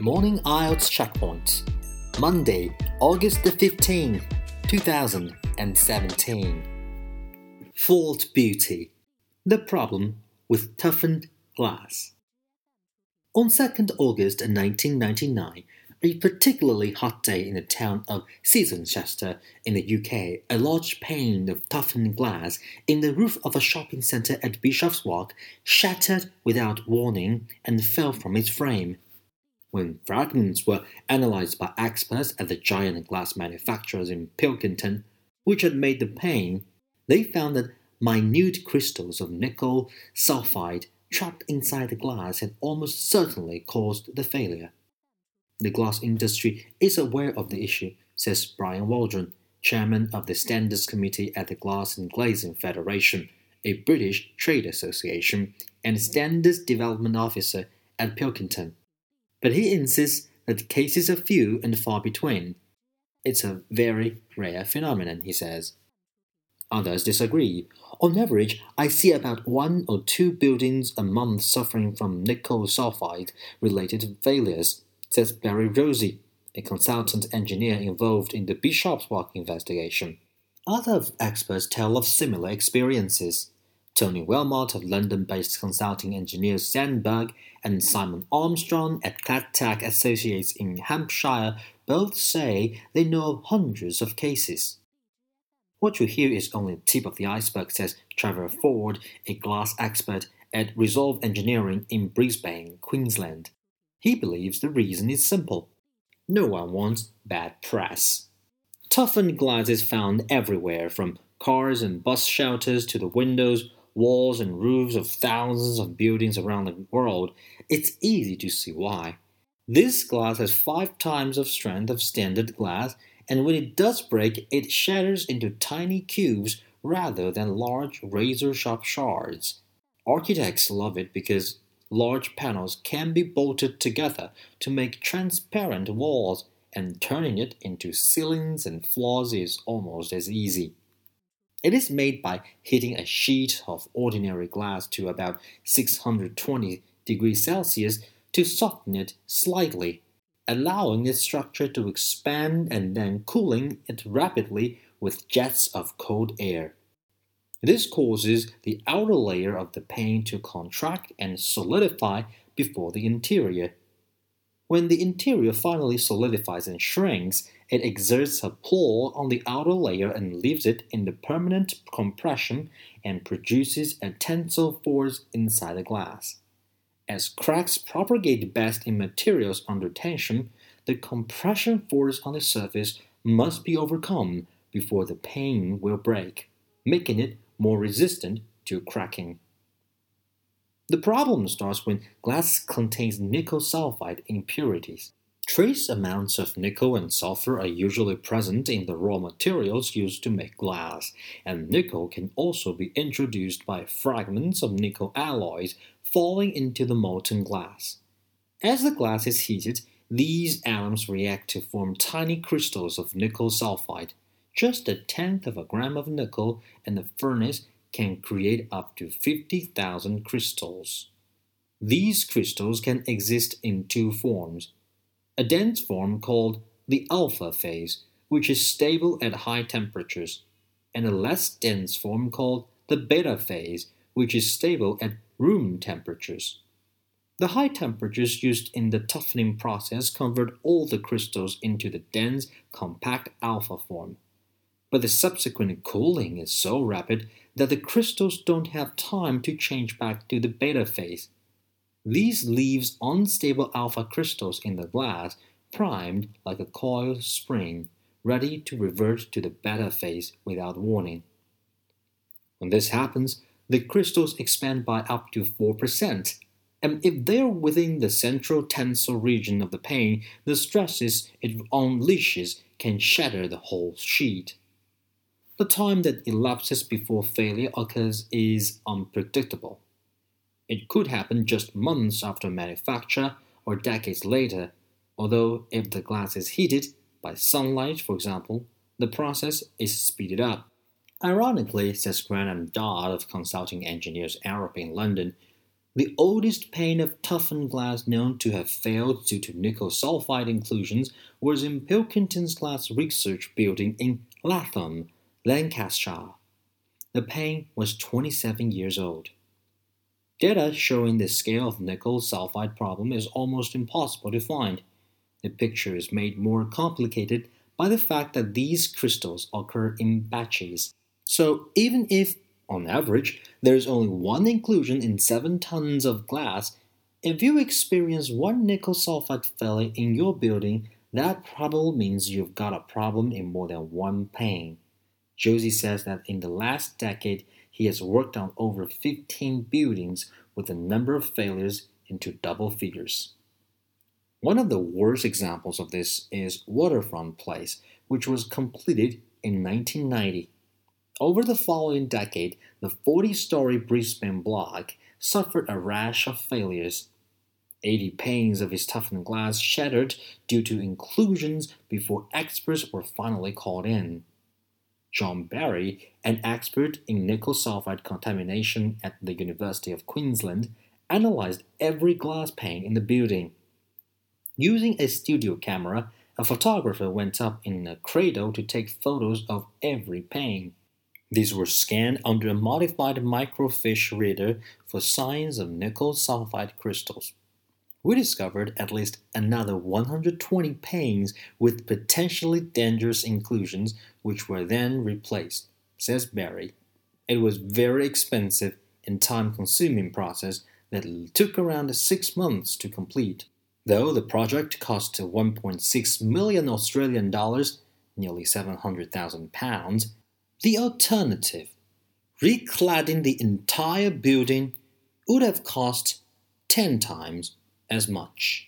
Morning IELTS Checkpoint. Monday, August the 15th, 2017. Fault Beauty. The problem with toughened glass. On 2nd August 1999, a particularly hot day in the town of Cirencester in the UK, a large pane of toughened glass in the roof of a shopping centre at Bishop's Walk shattered without warning and fell from its frame. When fragments were analyzed by experts at the giant glass manufacturers in Pilkington, which had made the pane, they found that minute crystals of nickel sulfide trapped inside the glass had almost certainly caused the failure. The glass industry is aware of the issue, says Brian Waldron, chairman of the Standards Committee at the Glass and Glazing Federation, a British trade association, and standards development officer at Pilkington but he insists that cases are few and far between. It's a very rare phenomenon, he says. Others disagree. On average, I see about one or two buildings a month suffering from nickel sulfide related failures, says Barry Josie, a consultant engineer involved in the Bishop's Walk investigation. Other experts tell of similar experiences. Tony Wilmot of London based consulting engineers Sandberg and Simon Armstrong at CladTech Associates in Hampshire both say they know of hundreds of cases. What you hear is only the tip of the iceberg, says Trevor Ford, a glass expert at Resolve Engineering in Brisbane, Queensland. He believes the reason is simple no one wants bad press. Toughened glass is found everywhere, from cars and bus shelters to the windows walls and roofs of thousands of buildings around the world, it's easy to see why. This glass has five times the strength of standard glass, and when it does break, it shatters into tiny cubes rather than large razor sharp shards. Architects love it because large panels can be bolted together to make transparent walls, and turning it into ceilings and floors is almost as easy. It is made by heating a sheet of ordinary glass to about 620 degrees Celsius to soften it slightly, allowing its structure to expand and then cooling it rapidly with jets of cold air. This causes the outer layer of the pane to contract and solidify before the interior. When the interior finally solidifies and shrinks, it exerts a pull on the outer layer and leaves it in the permanent compression and produces a tensile force inside the glass. As cracks propagate best in materials under tension, the compression force on the surface must be overcome before the pane will break, making it more resistant to cracking. The problem starts when glass contains nickel sulfide impurities. Trace amounts of nickel and sulfur are usually present in the raw materials used to make glass, and nickel can also be introduced by fragments of nickel alloys falling into the molten glass. As the glass is heated, these atoms react to form tiny crystals of nickel sulfide. Just a tenth of a gram of nickel in the furnace can create up to 50,000 crystals. These crystals can exist in two forms a dense form called the alpha phase, which is stable at high temperatures, and a less dense form called the beta phase, which is stable at room temperatures. The high temperatures used in the toughening process convert all the crystals into the dense, compact alpha form. But the subsequent cooling is so rapid that the crystals don't have time to change back to the beta phase. These leaves unstable alpha crystals in the glass, primed like a coiled spring, ready to revert to the beta phase without warning. When this happens, the crystals expand by up to 4%, and if they are within the central tensile region of the pane, the stresses it unleashes can shatter the whole sheet. The time that elapses before failure occurs is unpredictable. It could happen just months after manufacture or decades later, although if the glass is heated by sunlight, for example, the process is speeded up. Ironically, says Graham Dodd of Consulting Engineers Arup in London, The oldest pane of toughened glass known to have failed due to nickel sulfide inclusions was in Pilkington's Glass Research Building in Lathom, Lancashire. The pane was 27 years old. Data showing the scale of nickel sulfide problem is almost impossible to find. The picture is made more complicated by the fact that these crystals occur in batches. So even if on average, there is only one inclusion in 7 tons of glass. If you experience one nickel sulfide failure in your building, that probably means you've got a problem in more than one pane. Josie says that in the last decade, he has worked on over 15 buildings with a number of failures into double figures. One of the worst examples of this is Waterfront Place, which was completed in 1990. Over the following decade, the 40 story Brisbane block suffered a rash of failures. 80 panes of its toughened glass shattered due to inclusions before experts were finally called in. John Barry, an expert in nickel sulfide contamination at the University of Queensland, analyzed every glass pane in the building. Using a studio camera, a photographer went up in a cradle to take photos of every pane. These were scanned under a modified microfiche reader for signs of nickel sulfide crystals. We discovered at least another 120 panes with potentially dangerous inclusions, which were then replaced, says Barry. It was very expensive and time consuming process that took around six months to complete. Though the project cost 1.6 million Australian dollars, nearly 700,000 pounds, the alternative, recladding the entire building, would have cost 10 times as much.